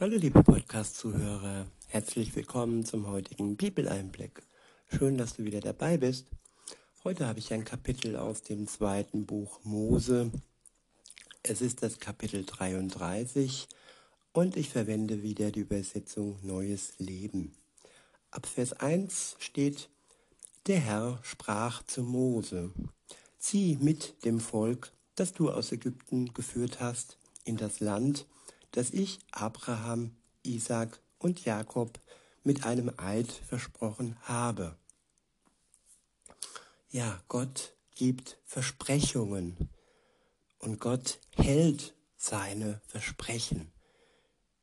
Hallo liebe Podcast-Zuhörer, herzlich willkommen zum heutigen Bibeleinblick. Schön, dass du wieder dabei bist. Heute habe ich ein Kapitel aus dem zweiten Buch Mose. Es ist das Kapitel 33 und ich verwende wieder die Übersetzung Neues Leben. Ab Vers 1 steht, der Herr sprach zu Mose, zieh mit dem Volk, das du aus Ägypten geführt hast, in das Land, das ich Abraham, Isaac und Jakob mit einem Eid versprochen habe. Ja, Gott gibt Versprechungen und Gott hält seine Versprechen.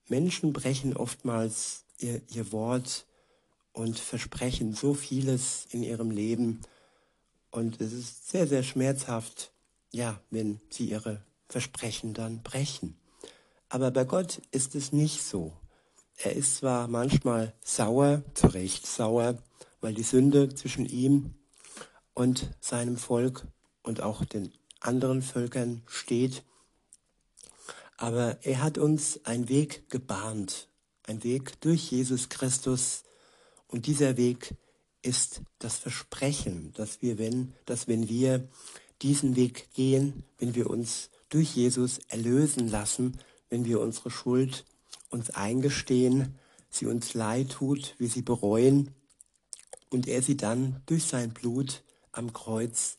Menschen brechen oftmals ihr, ihr Wort und versprechen so vieles in ihrem Leben und es ist sehr, sehr schmerzhaft, ja, wenn sie ihre Versprechen dann brechen. Aber bei Gott ist es nicht so. Er ist zwar manchmal sauer, zu Recht sauer, weil die Sünde zwischen ihm und seinem Volk und auch den anderen Völkern steht, aber er hat uns einen Weg gebahnt, ein Weg durch Jesus Christus. Und dieser Weg ist das Versprechen, dass wir, wenn, dass wenn wir diesen Weg gehen, wenn wir uns durch Jesus erlösen lassen, wenn wir unsere Schuld uns eingestehen, sie uns leid tut, wir sie bereuen und er sie dann durch sein Blut am Kreuz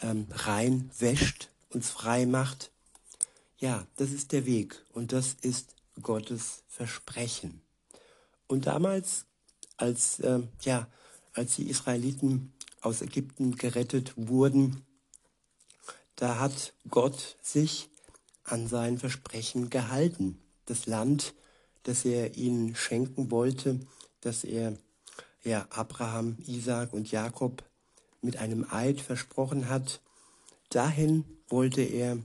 ähm, rein wäscht, uns frei macht. Ja, das ist der Weg und das ist Gottes Versprechen. Und damals, als, äh, ja, als die Israeliten aus Ägypten gerettet wurden, da hat Gott sich an sein Versprechen gehalten. Das Land, das er ihnen schenken wollte, das er ja, Abraham, Isaac und Jakob mit einem Eid versprochen hat, dahin wollte er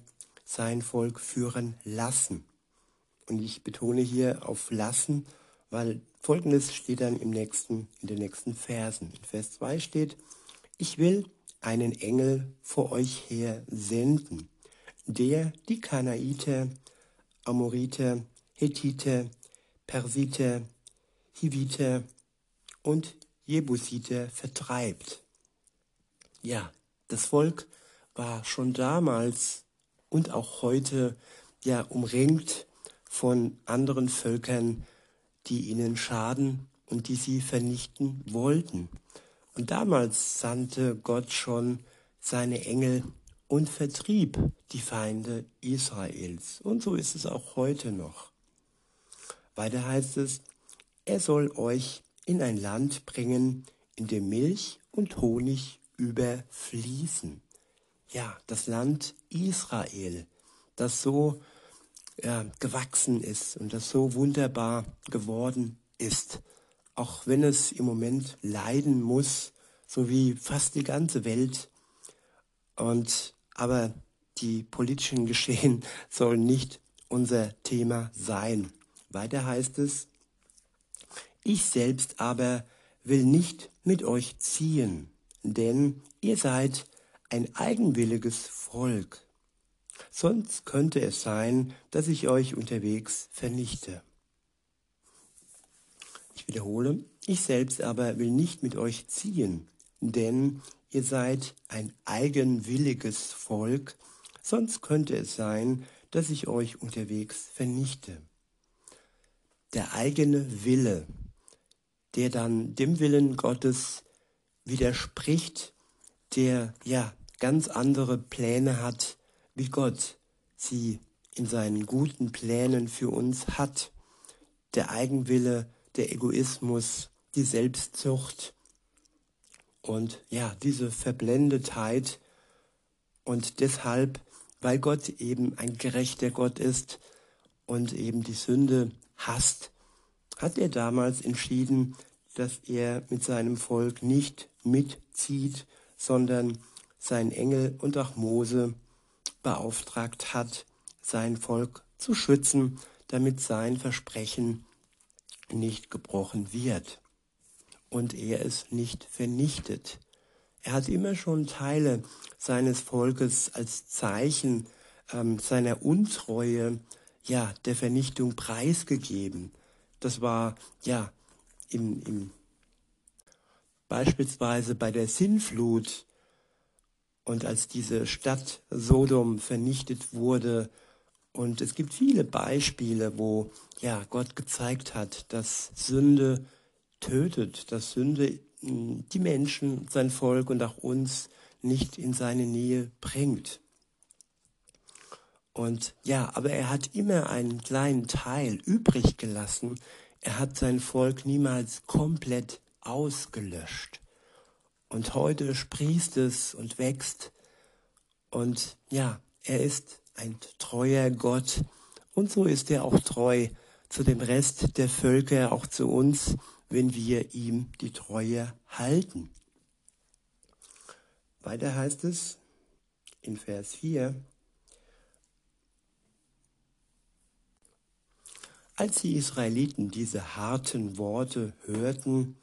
sein Volk führen lassen. Und ich betone hier auf lassen, weil folgendes steht dann im nächsten, in den nächsten Versen. In Vers 2 steht, ich will einen Engel vor euch her senden der die Kanaiter, Amoriter, Hethiter, Persiter, Hiviter und Jebusiter vertreibt. Ja, das Volk war schon damals und auch heute ja umringt von anderen Völkern, die ihnen schaden und die sie vernichten wollten. Und damals sandte Gott schon seine Engel und vertrieb die Feinde Israels. Und so ist es auch heute noch. Weiter heißt es, er soll euch in ein Land bringen, in dem Milch und Honig überfließen. Ja, das Land Israel, das so ja, gewachsen ist und das so wunderbar geworden ist, auch wenn es im Moment leiden muss, so wie fast die ganze Welt. Und aber die politischen Geschehen sollen nicht unser Thema sein. Weiter heißt es, ich selbst aber will nicht mit euch ziehen, denn ihr seid ein eigenwilliges Volk. Sonst könnte es sein, dass ich euch unterwegs vernichte. Ich wiederhole, ich selbst aber will nicht mit euch ziehen, denn ihr seid ein eigenwilliges Volk, sonst könnte es sein, dass ich euch unterwegs vernichte. Der eigene Wille, der dann dem Willen Gottes widerspricht, der ja ganz andere Pläne hat, wie Gott sie in seinen guten Plänen für uns hat. Der Eigenwille, der Egoismus, die Selbstzucht, und ja, diese Verblendetheit und deshalb, weil Gott eben ein gerechter Gott ist und eben die Sünde hasst, hat er damals entschieden, dass er mit seinem Volk nicht mitzieht, sondern sein Engel und auch Mose beauftragt hat, sein Volk zu schützen, damit sein Versprechen nicht gebrochen wird und er es nicht vernichtet. Er hat immer schon Teile seines Volkes als Zeichen ähm, seiner Untreue ja, der Vernichtung preisgegeben. Das war, ja, im, im, beispielsweise bei der Sinnflut und als diese Stadt Sodom vernichtet wurde. Und es gibt viele Beispiele, wo, ja, Gott gezeigt hat, dass Sünde tötet, dass Sünde die Menschen, sein Volk und auch uns nicht in seine Nähe bringt. Und ja, aber er hat immer einen kleinen Teil übrig gelassen. Er hat sein Volk niemals komplett ausgelöscht. Und heute sprießt es und wächst. Und ja, er ist ein treuer Gott. Und so ist er auch treu zu dem Rest der Völker, auch zu uns, wenn wir ihm die Treue halten. Weiter heißt es in Vers 4, Als die Israeliten diese harten Worte hörten,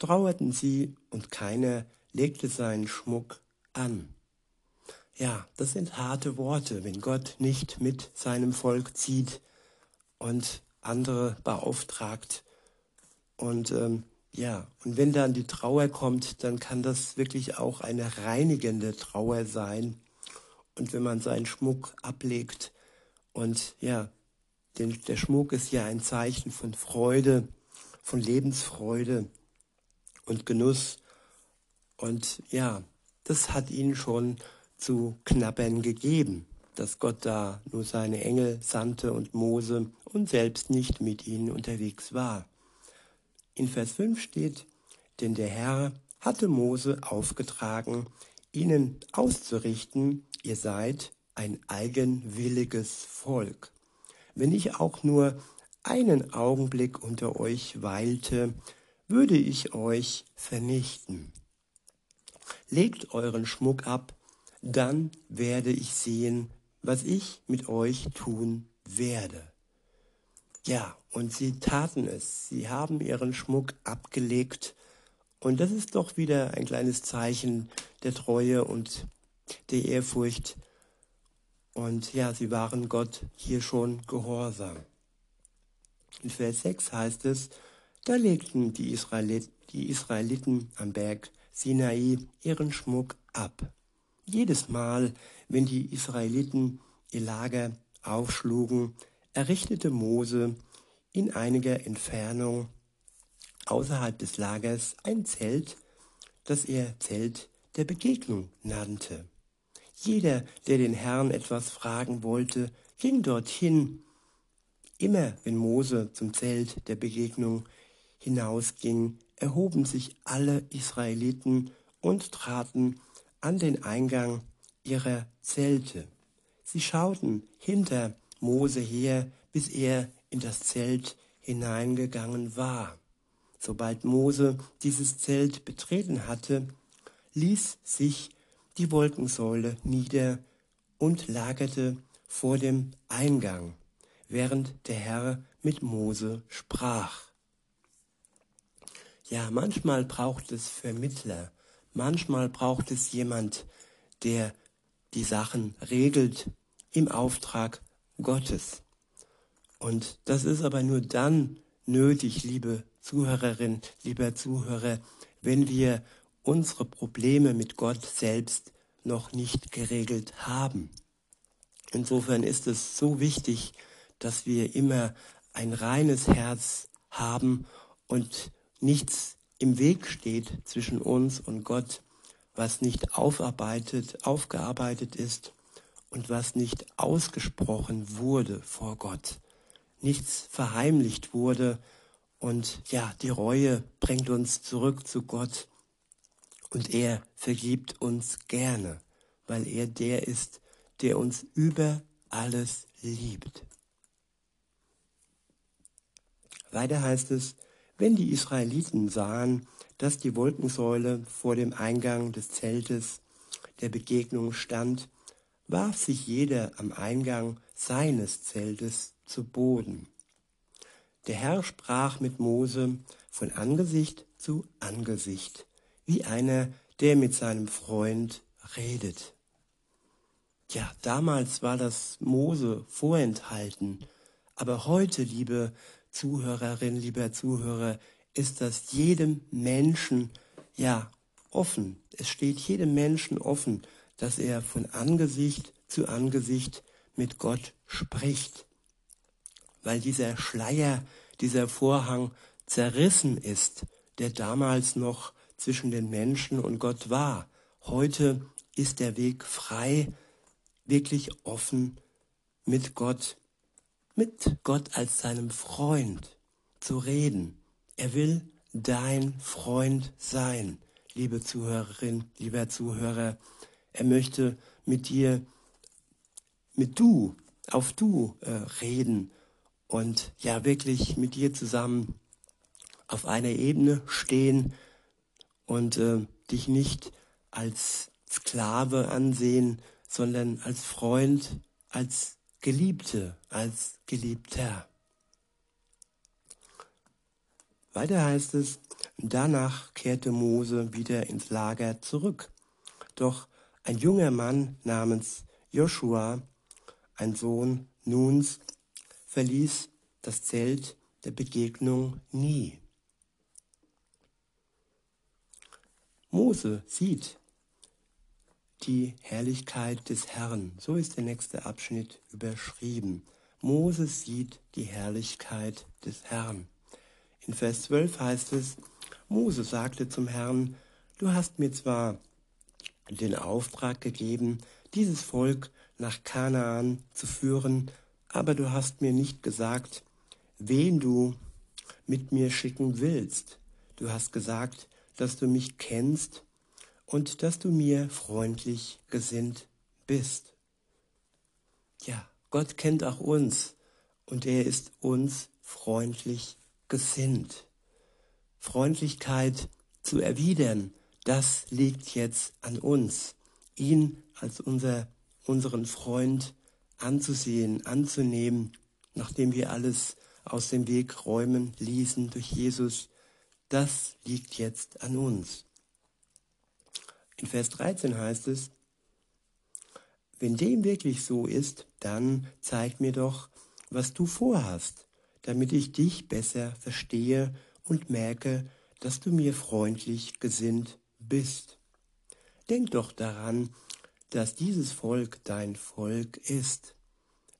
trauerten sie und keiner legte seinen Schmuck an. Ja, das sind harte Worte, wenn Gott nicht mit seinem Volk zieht und andere beauftragt. Und ähm, ja, und wenn dann die Trauer kommt, dann kann das wirklich auch eine reinigende Trauer sein. Und wenn man seinen Schmuck ablegt und ja, denn der Schmuck ist ja ein Zeichen von Freude, von Lebensfreude und Genuss. Und ja, das hat ihn schon zu knabbern gegeben, dass Gott da nur seine Engel sandte und Mose und selbst nicht mit ihnen unterwegs war. In Vers 5 steht, denn der Herr hatte Mose aufgetragen, ihnen auszurichten, ihr seid ein eigenwilliges Volk wenn ich auch nur einen Augenblick unter euch weilte, würde ich euch vernichten. Legt euren Schmuck ab, dann werde ich sehen, was ich mit euch tun werde. Ja, und sie taten es. Sie haben ihren Schmuck abgelegt. Und das ist doch wieder ein kleines Zeichen der Treue und der Ehrfurcht und ja, sie waren Gott hier schon gehorsam. In Vers 6 heißt es, da legten die, Israelit, die Israeliten am Berg Sinai ihren Schmuck ab. Jedes Mal, wenn die Israeliten ihr Lager aufschlugen, errichtete Mose in einiger Entfernung außerhalb des Lagers ein Zelt, das er Zelt der Begegnung nannte. Jeder, der den Herrn etwas fragen wollte, ging dorthin. Immer wenn Mose zum Zelt der Begegnung hinausging, erhoben sich alle Israeliten und traten an den Eingang ihrer Zelte. Sie schauten hinter Mose her, bis er in das Zelt hineingegangen war. Sobald Mose dieses Zelt betreten hatte, ließ sich die Wolkensäule nieder und lagerte vor dem Eingang, während der Herr mit Mose sprach. Ja, manchmal braucht es Vermittler, manchmal braucht es jemand, der die Sachen regelt im Auftrag Gottes. Und das ist aber nur dann nötig, liebe Zuhörerin, lieber Zuhörer, wenn wir unsere Probleme mit Gott selbst noch nicht geregelt haben. Insofern ist es so wichtig, dass wir immer ein reines Herz haben und nichts im Weg steht zwischen uns und Gott, was nicht aufarbeitet, aufgearbeitet ist und was nicht ausgesprochen wurde vor Gott. Nichts verheimlicht wurde und ja, die Reue bringt uns zurück zu Gott und er vergibt uns gerne, weil er der ist, der uns über alles liebt. Weiter heißt es, wenn die Israeliten sahen, dass die Wolkensäule vor dem Eingang des Zeltes der Begegnung stand, warf sich jeder am Eingang seines Zeltes zu Boden. Der Herr sprach mit Mose von Angesicht zu Angesicht wie einer, der mit seinem Freund redet. Ja, damals war das Mose vorenthalten, Aber heute, liebe Zuhörerin, lieber Zuhörer, ist das jedem Menschen ja offen. Es steht jedem Menschen offen, dass er von Angesicht zu Angesicht mit Gott spricht. Weil dieser Schleier, dieser Vorhang zerrissen ist, der damals noch zwischen den Menschen und Gott war. Heute ist der Weg frei, wirklich offen mit Gott, mit Gott als seinem Freund zu reden. Er will dein Freund sein, liebe Zuhörerin, lieber Zuhörer. Er möchte mit dir, mit du, auf du äh, reden und ja wirklich mit dir zusammen auf einer Ebene stehen und äh, dich nicht als Sklave ansehen, sondern als Freund, als Geliebte, als Geliebter. Weiter heißt es, danach kehrte Mose wieder ins Lager zurück. Doch ein junger Mann namens Joshua, ein Sohn Nuns, verließ das Zelt der Begegnung nie. Mose sieht die Herrlichkeit des Herrn. So ist der nächste Abschnitt überschrieben. Mose sieht die Herrlichkeit des Herrn. In Vers 12 heißt es, Mose sagte zum Herrn, du hast mir zwar den Auftrag gegeben, dieses Volk nach Kanaan zu führen, aber du hast mir nicht gesagt, wen du mit mir schicken willst. Du hast gesagt, dass du mich kennst und dass du mir freundlich gesinnt bist. Ja, Gott kennt auch uns und er ist uns freundlich gesinnt. Freundlichkeit zu erwidern, das liegt jetzt an uns, ihn als unser, unseren Freund anzusehen, anzunehmen, nachdem wir alles aus dem Weg räumen ließen durch Jesus das liegt jetzt an uns. In Vers 13 heißt es, wenn dem wirklich so ist, dann zeig mir doch, was du vorhast, damit ich dich besser verstehe und merke, dass du mir freundlich gesinnt bist. Denk doch daran, dass dieses Volk dein Volk ist.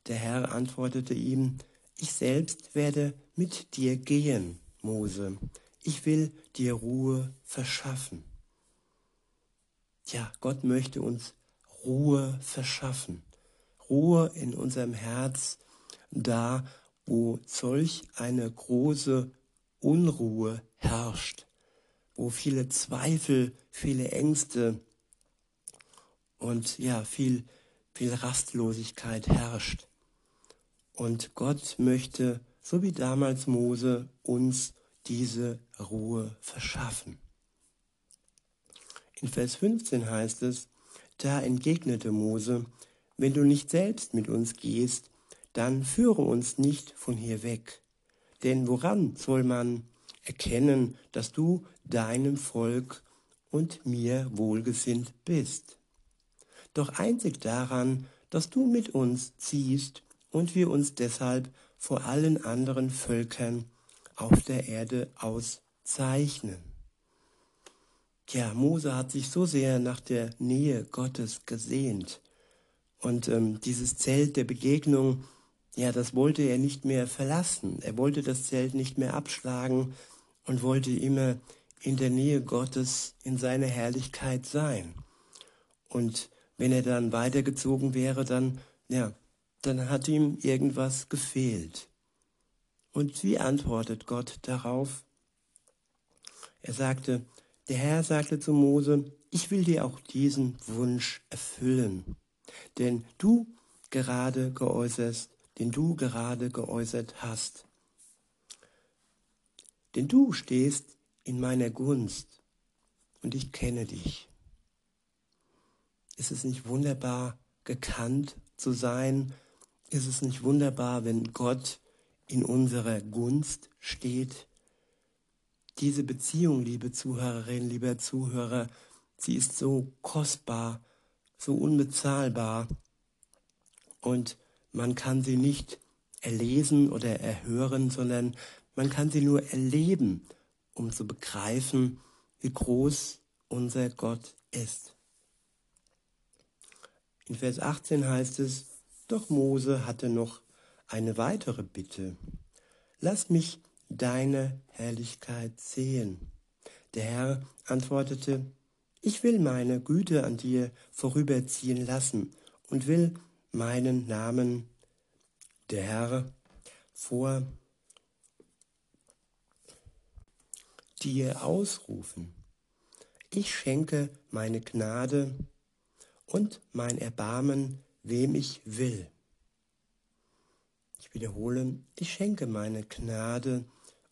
Der Herr antwortete ihm, ich selbst werde mit dir gehen, Mose, ich will dir Ruhe verschaffen. Ja, Gott möchte uns Ruhe verschaffen. Ruhe in unserem Herz, da wo solch eine große Unruhe herrscht, wo viele Zweifel, viele Ängste und ja, viel, viel Rastlosigkeit herrscht. Und Gott möchte, so wie damals Mose, uns diese Ruhe verschaffen. In Vers 15 heißt es, da entgegnete Mose, wenn du nicht selbst mit uns gehst, dann führe uns nicht von hier weg. Denn woran soll man erkennen, dass du deinem Volk und mir wohlgesinnt bist? Doch einzig daran, dass du mit uns ziehst und wir uns deshalb vor allen anderen Völkern auf der Erde auszeichnen. Ja, Mose hat sich so sehr nach der Nähe Gottes gesehnt. Und ähm, dieses Zelt der Begegnung, ja, das wollte er nicht mehr verlassen. Er wollte das Zelt nicht mehr abschlagen und wollte immer in der Nähe Gottes, in seiner Herrlichkeit sein. Und wenn er dann weitergezogen wäre, dann, ja, dann hat ihm irgendwas gefehlt. Und wie antwortet Gott darauf? Er sagte, der Herr sagte zu Mose, ich will dir auch diesen Wunsch erfüllen, den du gerade geäußert, den du gerade geäußert hast. Denn du stehst in meiner Gunst und ich kenne dich. Ist es nicht wunderbar, gekannt zu sein? Ist es nicht wunderbar, wenn Gott in unserer Gunst steht. Diese Beziehung, liebe Zuhörerin, lieber Zuhörer, sie ist so kostbar, so unbezahlbar und man kann sie nicht erlesen oder erhören, sondern man kann sie nur erleben, um zu begreifen, wie groß unser Gott ist. In Vers 18 heißt es, doch Mose hatte noch eine weitere Bitte. Lass mich deine Herrlichkeit sehen. Der Herr antwortete, ich will meine Güte an dir vorüberziehen lassen und will meinen Namen, der Herr, vor dir ausrufen. Ich schenke meine Gnade und mein Erbarmen, wem ich will. Ich wiederhole, ich schenke meine Gnade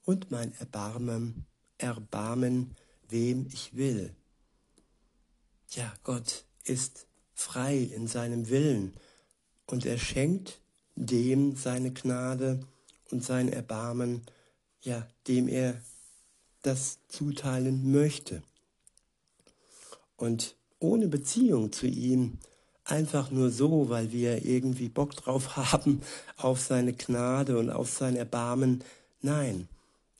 und mein Erbarmen, Erbarmen, wem ich will. Ja, Gott ist frei in seinem Willen und er schenkt dem seine Gnade und sein Erbarmen, ja, dem er das zuteilen möchte. Und ohne Beziehung zu ihm, einfach nur so, weil wir irgendwie Bock drauf haben, auf seine Gnade und auf sein Erbarmen. Nein,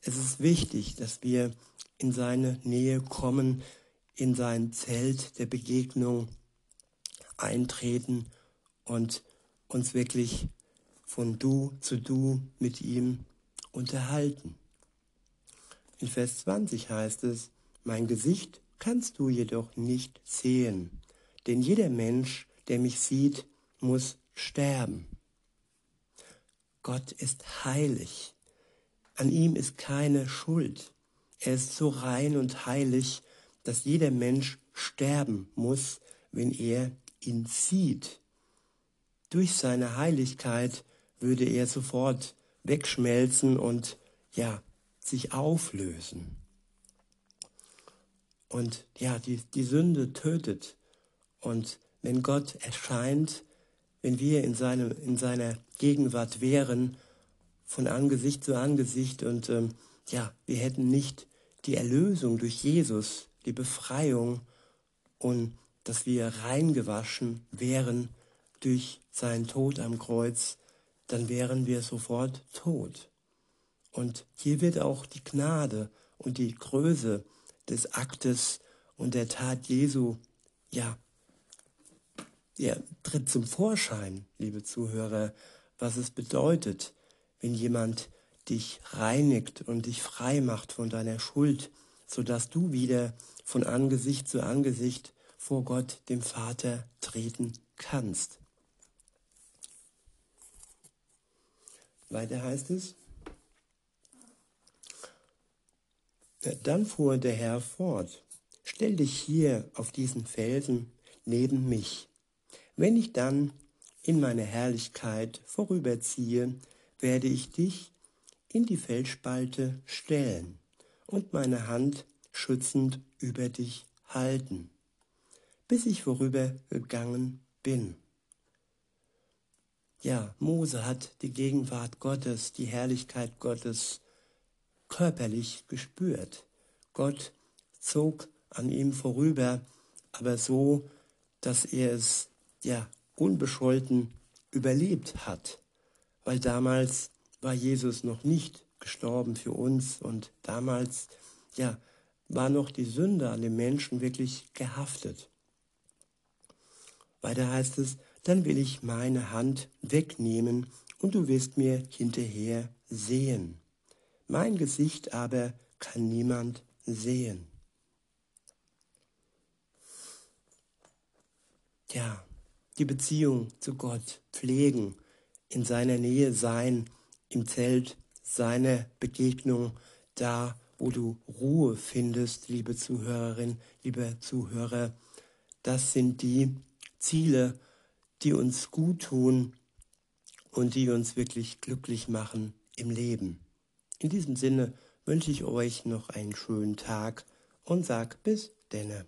es ist wichtig, dass wir in seine Nähe kommen, in sein Zelt der Begegnung eintreten und uns wirklich von Du zu Du mit ihm unterhalten. In Vers 20 heißt es, mein Gesicht kannst du jedoch nicht sehen, denn jeder Mensch, der mich sieht, muss sterben. Gott ist heilig. An ihm ist keine Schuld. Er ist so rein und heilig, dass jeder Mensch sterben muss, wenn er ihn sieht. Durch seine Heiligkeit würde er sofort wegschmelzen und ja, sich auflösen. Und ja, die, die Sünde tötet. Und wenn Gott erscheint, wenn wir in, seinem, in seiner Gegenwart wären, von Angesicht zu Angesicht und ähm, ja, wir hätten nicht die Erlösung durch Jesus, die Befreiung und dass wir reingewaschen wären durch seinen Tod am Kreuz, dann wären wir sofort tot. Und hier wird auch die Gnade und die Größe des Aktes und der Tat Jesu, ja, ja, tritt zum Vorschein, liebe Zuhörer, was es bedeutet, wenn jemand dich reinigt und dich frei macht von deiner Schuld, sodass du wieder von Angesicht zu Angesicht vor Gott, dem Vater, treten kannst. Weiter heißt es, dann fuhr der Herr fort, stell dich hier auf diesen Felsen neben mich. Wenn ich dann in meine Herrlichkeit vorüberziehe, werde ich dich in die Felsspalte stellen und meine Hand schützend über dich halten, bis ich vorübergegangen bin. Ja, Mose hat die Gegenwart Gottes, die Herrlichkeit Gottes körperlich gespürt. Gott zog an ihm vorüber, aber so, dass er es ja unbescholten überlebt hat, weil damals war Jesus noch nicht gestorben für uns und damals ja war noch die Sünde an den Menschen wirklich gehaftet. Weiter heißt es, dann will ich meine Hand wegnehmen und du wirst mir hinterher sehen. Mein Gesicht aber kann niemand sehen. Ja, die Beziehung zu Gott pflegen, in seiner Nähe sein, im Zelt seiner Begegnung, da wo du Ruhe findest, liebe Zuhörerin, lieber Zuhörer. Das sind die Ziele, die uns gut tun und die uns wirklich glücklich machen im Leben. In diesem Sinne wünsche ich euch noch einen schönen Tag und sag bis denne.